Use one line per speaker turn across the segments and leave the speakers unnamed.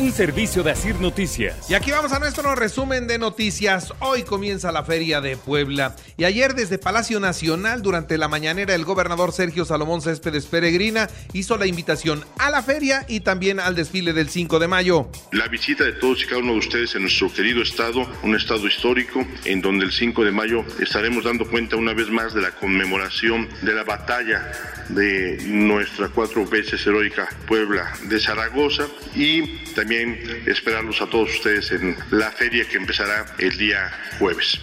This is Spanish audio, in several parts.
Un servicio de Asir Noticias.
Y aquí vamos a nuestro resumen de noticias. Hoy comienza la Feria de Puebla. Y ayer desde Palacio Nacional, durante la mañanera, el gobernador Sergio Salomón Céspedes Peregrina hizo la invitación a la feria y también al desfile del 5 de mayo.
La visita de todos y cada uno de ustedes en nuestro querido estado, un estado histórico, en donde el 5 de mayo estaremos dando cuenta una vez más de la conmemoración de la batalla de nuestra cuatro veces heroica Puebla de Zaragoza y también esperarlos a todos ustedes en la feria que empezará el día jueves.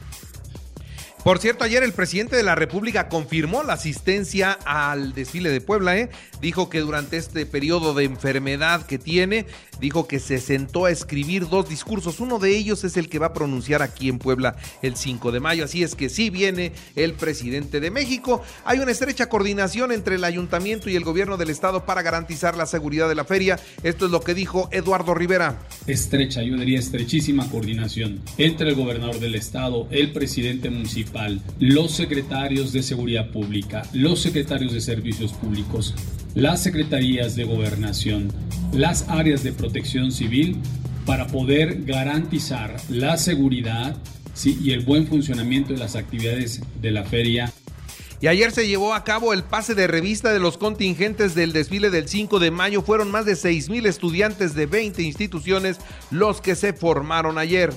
Por cierto, ayer el presidente de la República confirmó la asistencia al desfile de Puebla. ¿eh? Dijo que durante este periodo de enfermedad que tiene, dijo que se sentó a escribir dos discursos. Uno de ellos es el que va a pronunciar aquí en Puebla el 5 de mayo. Así es que sí viene el presidente de México. Hay una estrecha coordinación entre el ayuntamiento y el gobierno del estado para garantizar la seguridad de la feria. Esto es lo que dijo Eduardo Rivera.
Estrecha, yo diría estrechísima coordinación entre el gobernador del estado, el presidente municipal los secretarios de Seguridad Pública, los secretarios de Servicios Públicos, las secretarías de Gobernación, las áreas de protección civil para poder garantizar la seguridad y el buen funcionamiento de las actividades de la feria.
Y ayer se llevó a cabo el pase de revista de los contingentes del desfile del 5 de mayo. Fueron más de 6 mil estudiantes de 20 instituciones los que se formaron ayer.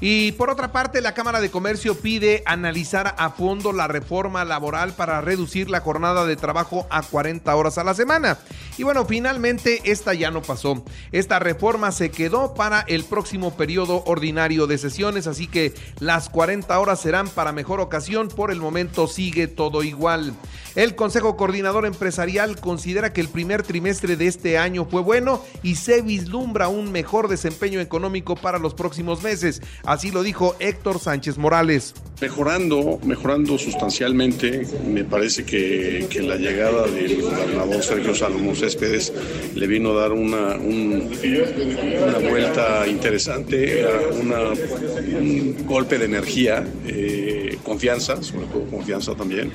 Y por otra parte, la Cámara de Comercio pide analizar a fondo la reforma laboral para reducir la jornada de trabajo a 40 horas a la semana. Y bueno, finalmente esta ya no pasó. Esta reforma se quedó para el próximo periodo ordinario de sesiones, así que las 40 horas serán para mejor ocasión. Por el momento sigue todo igual. El Consejo Coordinador Empresarial considera que el primer trimestre de este año fue bueno y se vislumbra un mejor desempeño económico para los próximos meses. Así lo dijo Héctor Sánchez Morales.
Mejorando, mejorando sustancialmente, me parece que, la llegada del gobernador Sergio Salomón Céspedes le vino a dar una, una vuelta interesante, un golpe de energía, eh, confianza, sobre todo confianza también,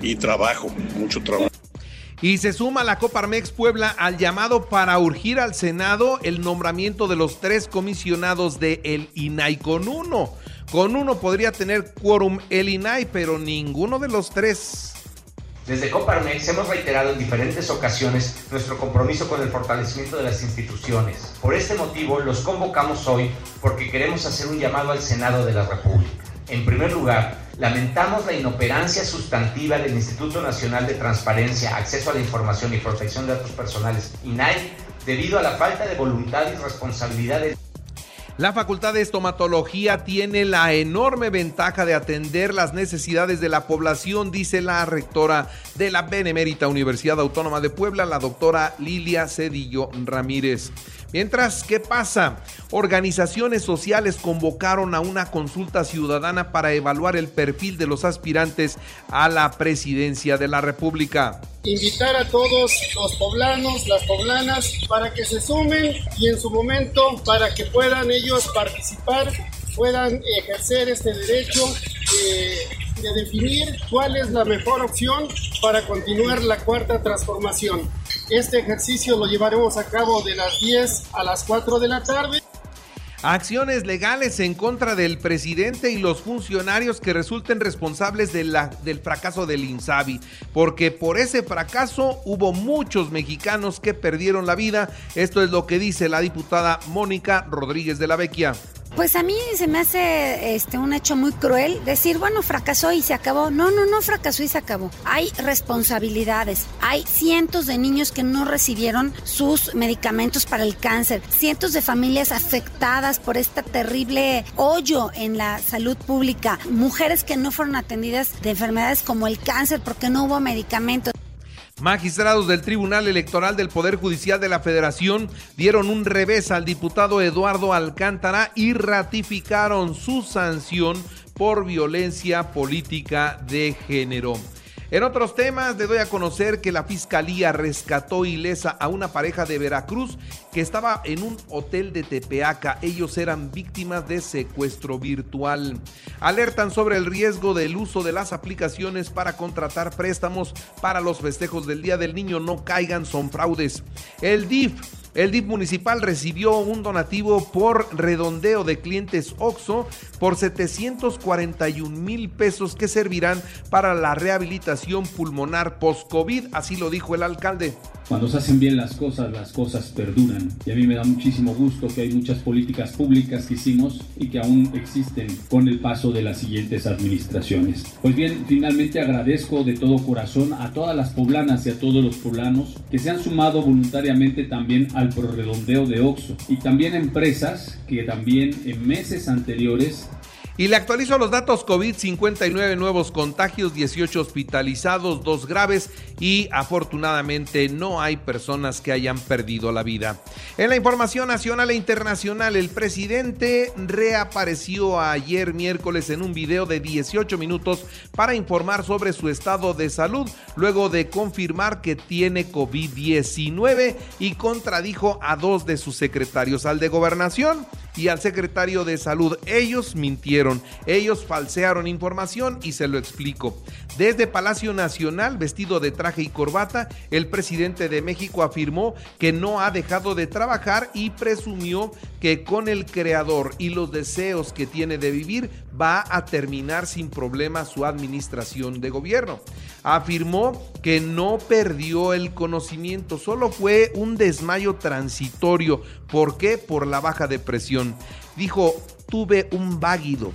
y trabajo, mucho trabajo.
Y se suma la Coparmex Puebla al llamado para urgir al Senado el nombramiento de los tres comisionados de el INAI con uno. Con uno podría tener quórum el INAI, pero ninguno de los tres.
Desde Coparmex hemos reiterado en diferentes ocasiones nuestro compromiso con el fortalecimiento de las instituciones. Por este motivo los convocamos hoy porque queremos hacer un llamado al Senado de la República. En primer lugar, lamentamos la inoperancia sustantiva del Instituto Nacional de Transparencia, Acceso a la Información y Protección de Datos Personales, INAI, debido a la falta de voluntad y responsabilidad
la Facultad de Estomatología tiene la enorme ventaja de atender las necesidades de la población, dice la rectora de la Benemérita Universidad Autónoma de Puebla, la doctora Lilia Cedillo Ramírez. Mientras, ¿qué pasa? Organizaciones sociales convocaron a una consulta ciudadana para evaluar el perfil de los aspirantes a la presidencia de la República.
Invitar a todos los poblanos, las poblanas, para que se sumen y en su momento para que puedan ellos participar, puedan ejercer este derecho de, de definir cuál es la mejor opción para continuar la cuarta transformación. Este ejercicio lo llevaremos a cabo de las 10 a las 4 de la tarde.
Acciones legales en contra del presidente y los funcionarios que resulten responsables del fracaso del INSABI, porque por ese fracaso hubo muchos mexicanos que perdieron la vida. Esto es lo que dice la diputada Mónica Rodríguez de la Vecchia.
Pues a mí se me hace este un hecho muy cruel decir, bueno, fracasó y se acabó. No, no, no fracasó y se acabó. Hay responsabilidades. Hay cientos de niños que no recibieron sus medicamentos para el cáncer, cientos de familias afectadas por este terrible hoyo en la salud pública, mujeres que no fueron atendidas de enfermedades como el cáncer porque no hubo medicamentos.
Magistrados del Tribunal Electoral del Poder Judicial de la Federación dieron un revés al diputado Eduardo Alcántara y ratificaron su sanción por violencia política de género. En otros temas, le doy a conocer que la fiscalía rescató ilesa a una pareja de Veracruz que estaba en un hotel de Tepeaca. Ellos eran víctimas de secuestro virtual. Alertan sobre el riesgo del uso de las aplicaciones para contratar préstamos para los festejos del Día del Niño. No caigan, son fraudes. El DIF el DIF municipal recibió un donativo por redondeo de clientes OXO por 741 mil pesos que servirán para la rehabilitación pulmonar post-COVID, así lo dijo el alcalde.
Cuando se hacen bien las cosas, las cosas perduran. Y a mí me da muchísimo gusto que hay muchas políticas públicas que hicimos y que aún existen con el paso de las siguientes administraciones. Pues bien, finalmente agradezco de todo corazón a todas las poblanas y a todos los poblanos que se han sumado voluntariamente también al prorredondeo de OXO. Y también empresas que también en meses anteriores
y le actualizo los datos COVID, 59 nuevos contagios, 18 hospitalizados, 2 graves y afortunadamente no hay personas que hayan perdido la vida. En la información nacional e internacional, el presidente reapareció ayer miércoles en un video de 18 minutos para informar sobre su estado de salud, luego de confirmar que tiene COVID-19 y contradijo a dos de sus secretarios, al de gobernación y al secretario de salud. Ellos mintieron, ellos falsearon información y se lo explico. Desde Palacio Nacional, vestido de traje y corbata, el presidente de México afirmó que no ha dejado de trabajar y presumió que con el creador y los deseos que tiene de vivir va a terminar sin problema su administración de gobierno. Afirmó que no perdió el conocimiento, solo fue un desmayo transitorio. ¿Por qué? Por la baja depresión. Dijo, tuve un váguido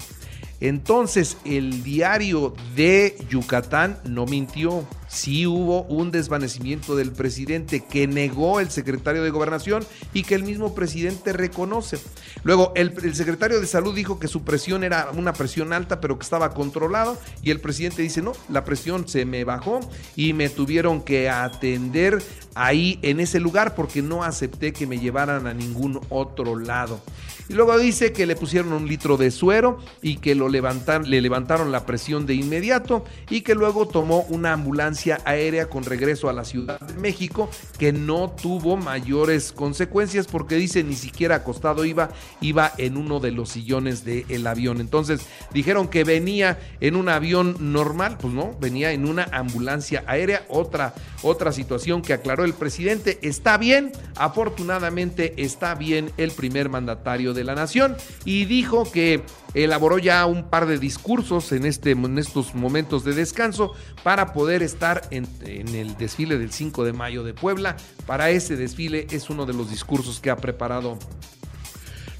entonces, el diario de Yucatán no mintió. Sí hubo un desvanecimiento del presidente que negó el secretario de gobernación y que el mismo presidente reconoce. Luego, el, secretario de salud dijo que su presión era una presión alta, pero que estaba controlada. Y el presidente dice, no, la presión se me bajó y me tuvieron que atender ahí en ese lugar porque no acepté que me llevaran a ningún otro lado. Y luego dice que le pusieron un litro de suero y que lo levantan, le levantaron la presión de inmediato y que luego tomó una ambulancia aérea con regreso a la Ciudad de México que no tuvo mayores consecuencias porque dice ni siquiera acostado iba, iba en uno de los sillones del avión. Entonces dijeron que venía en un avión normal, pues no, venía en una ambulancia aérea, otra, otra situación que aclaró el presidente. Está bien, afortunadamente está bien el primer mandatario de la nación y dijo que elaboró ya un par de discursos en, este, en estos momentos de descanso para poder estar en, en el desfile del 5 de mayo de Puebla. Para ese desfile es uno de los discursos que ha preparado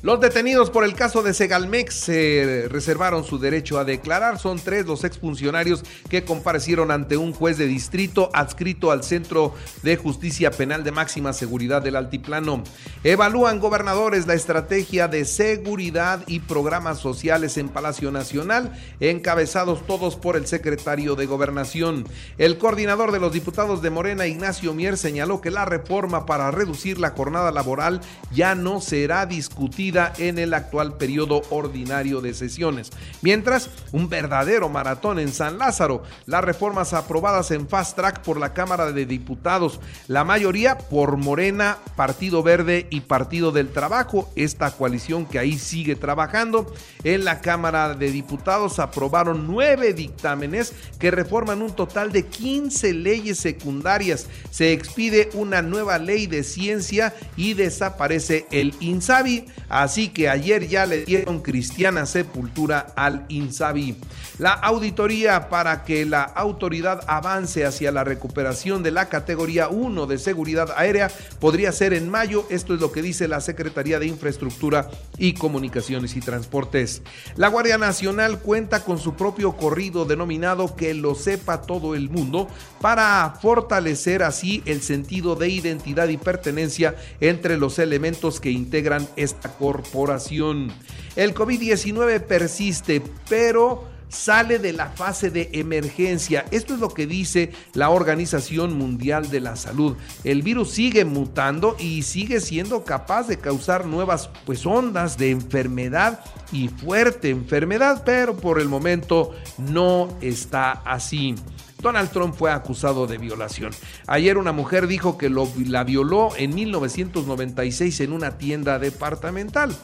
los detenidos por el caso de Segalmex se reservaron su derecho a declarar. Son tres los exfuncionarios que comparecieron ante un juez de distrito adscrito al Centro de Justicia Penal de Máxima Seguridad del Altiplano. Evalúan gobernadores la estrategia de seguridad y programas sociales en Palacio Nacional, encabezados todos por el secretario de Gobernación. El coordinador de los diputados de Morena, Ignacio Mier, señaló que la reforma para reducir la jornada laboral ya no será discutida en el actual periodo ordinario de sesiones. Mientras, un verdadero maratón en San Lázaro, las reformas aprobadas en fast track por la Cámara de Diputados, la mayoría por Morena, Partido Verde y Partido del Trabajo, esta coalición que ahí sigue trabajando. En la Cámara de Diputados aprobaron nueve dictámenes que reforman un total de 15 leyes secundarias. Se expide una nueva ley de ciencia y desaparece el INSABI. Así que ayer ya le dieron cristiana sepultura al INSABI. La auditoría para que la autoridad avance hacia la recuperación de la categoría 1 de seguridad aérea podría ser en mayo. Esto es lo que dice la Secretaría de Infraestructura y Comunicaciones y Transportes. La Guardia Nacional cuenta con su propio corrido denominado Que lo sepa todo el mundo para fortalecer así el sentido de identidad y pertenencia entre los elementos que integran esta corporación. El COVID-19 persiste, pero sale de la fase de emergencia. Esto es lo que dice la Organización Mundial de la Salud. El virus sigue mutando y sigue siendo capaz de causar nuevas pues ondas de enfermedad y fuerte enfermedad, pero por el momento no está así. Donald Trump fue acusado de violación. Ayer una mujer dijo que lo, la violó en 1996 en una tienda departamental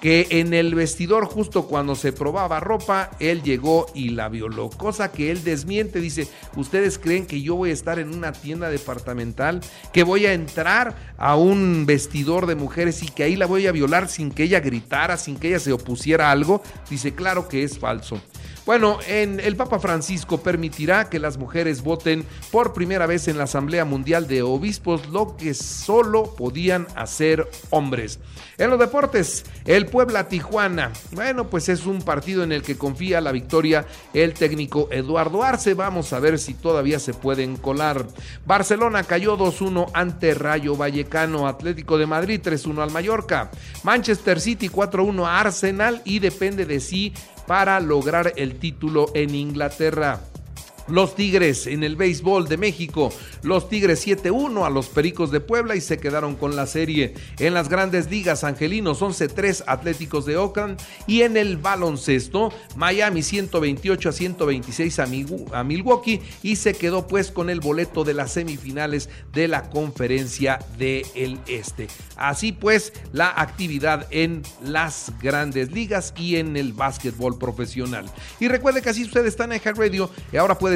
que en el vestidor justo cuando se probaba ropa, él llegó y la violó, cosa que él desmiente, dice, ¿ustedes creen que yo voy a estar en una tienda departamental, que voy a entrar a un vestidor de mujeres y que ahí la voy a violar sin que ella gritara, sin que ella se opusiera a algo? Dice, claro que es falso. Bueno, en el Papa Francisco permitirá que las mujeres voten por primera vez en la Asamblea Mundial de Obispos, lo que solo podían hacer hombres. En los deportes, el Puebla Tijuana. Bueno, pues es un partido en el que confía la victoria el técnico Eduardo Arce. Vamos a ver si todavía se pueden colar. Barcelona cayó 2-1 ante Rayo Vallecano. Atlético de Madrid 3-1 al Mallorca. Manchester City 4-1 a Arsenal y depende de sí para lograr el título en Inglaterra. Los Tigres en el béisbol de México, los Tigres 7-1 a los Pericos de Puebla y se quedaron con la serie. En las grandes ligas, Angelinos 11-3 Atléticos de Oakland y en el baloncesto, Miami 128 a 126 a Milwaukee y se quedó pues con el boleto de las semifinales de la conferencia del Este. Así pues, la actividad en las grandes ligas y en el básquetbol profesional. Y recuerde que así ustedes están en Head Radio y ahora puede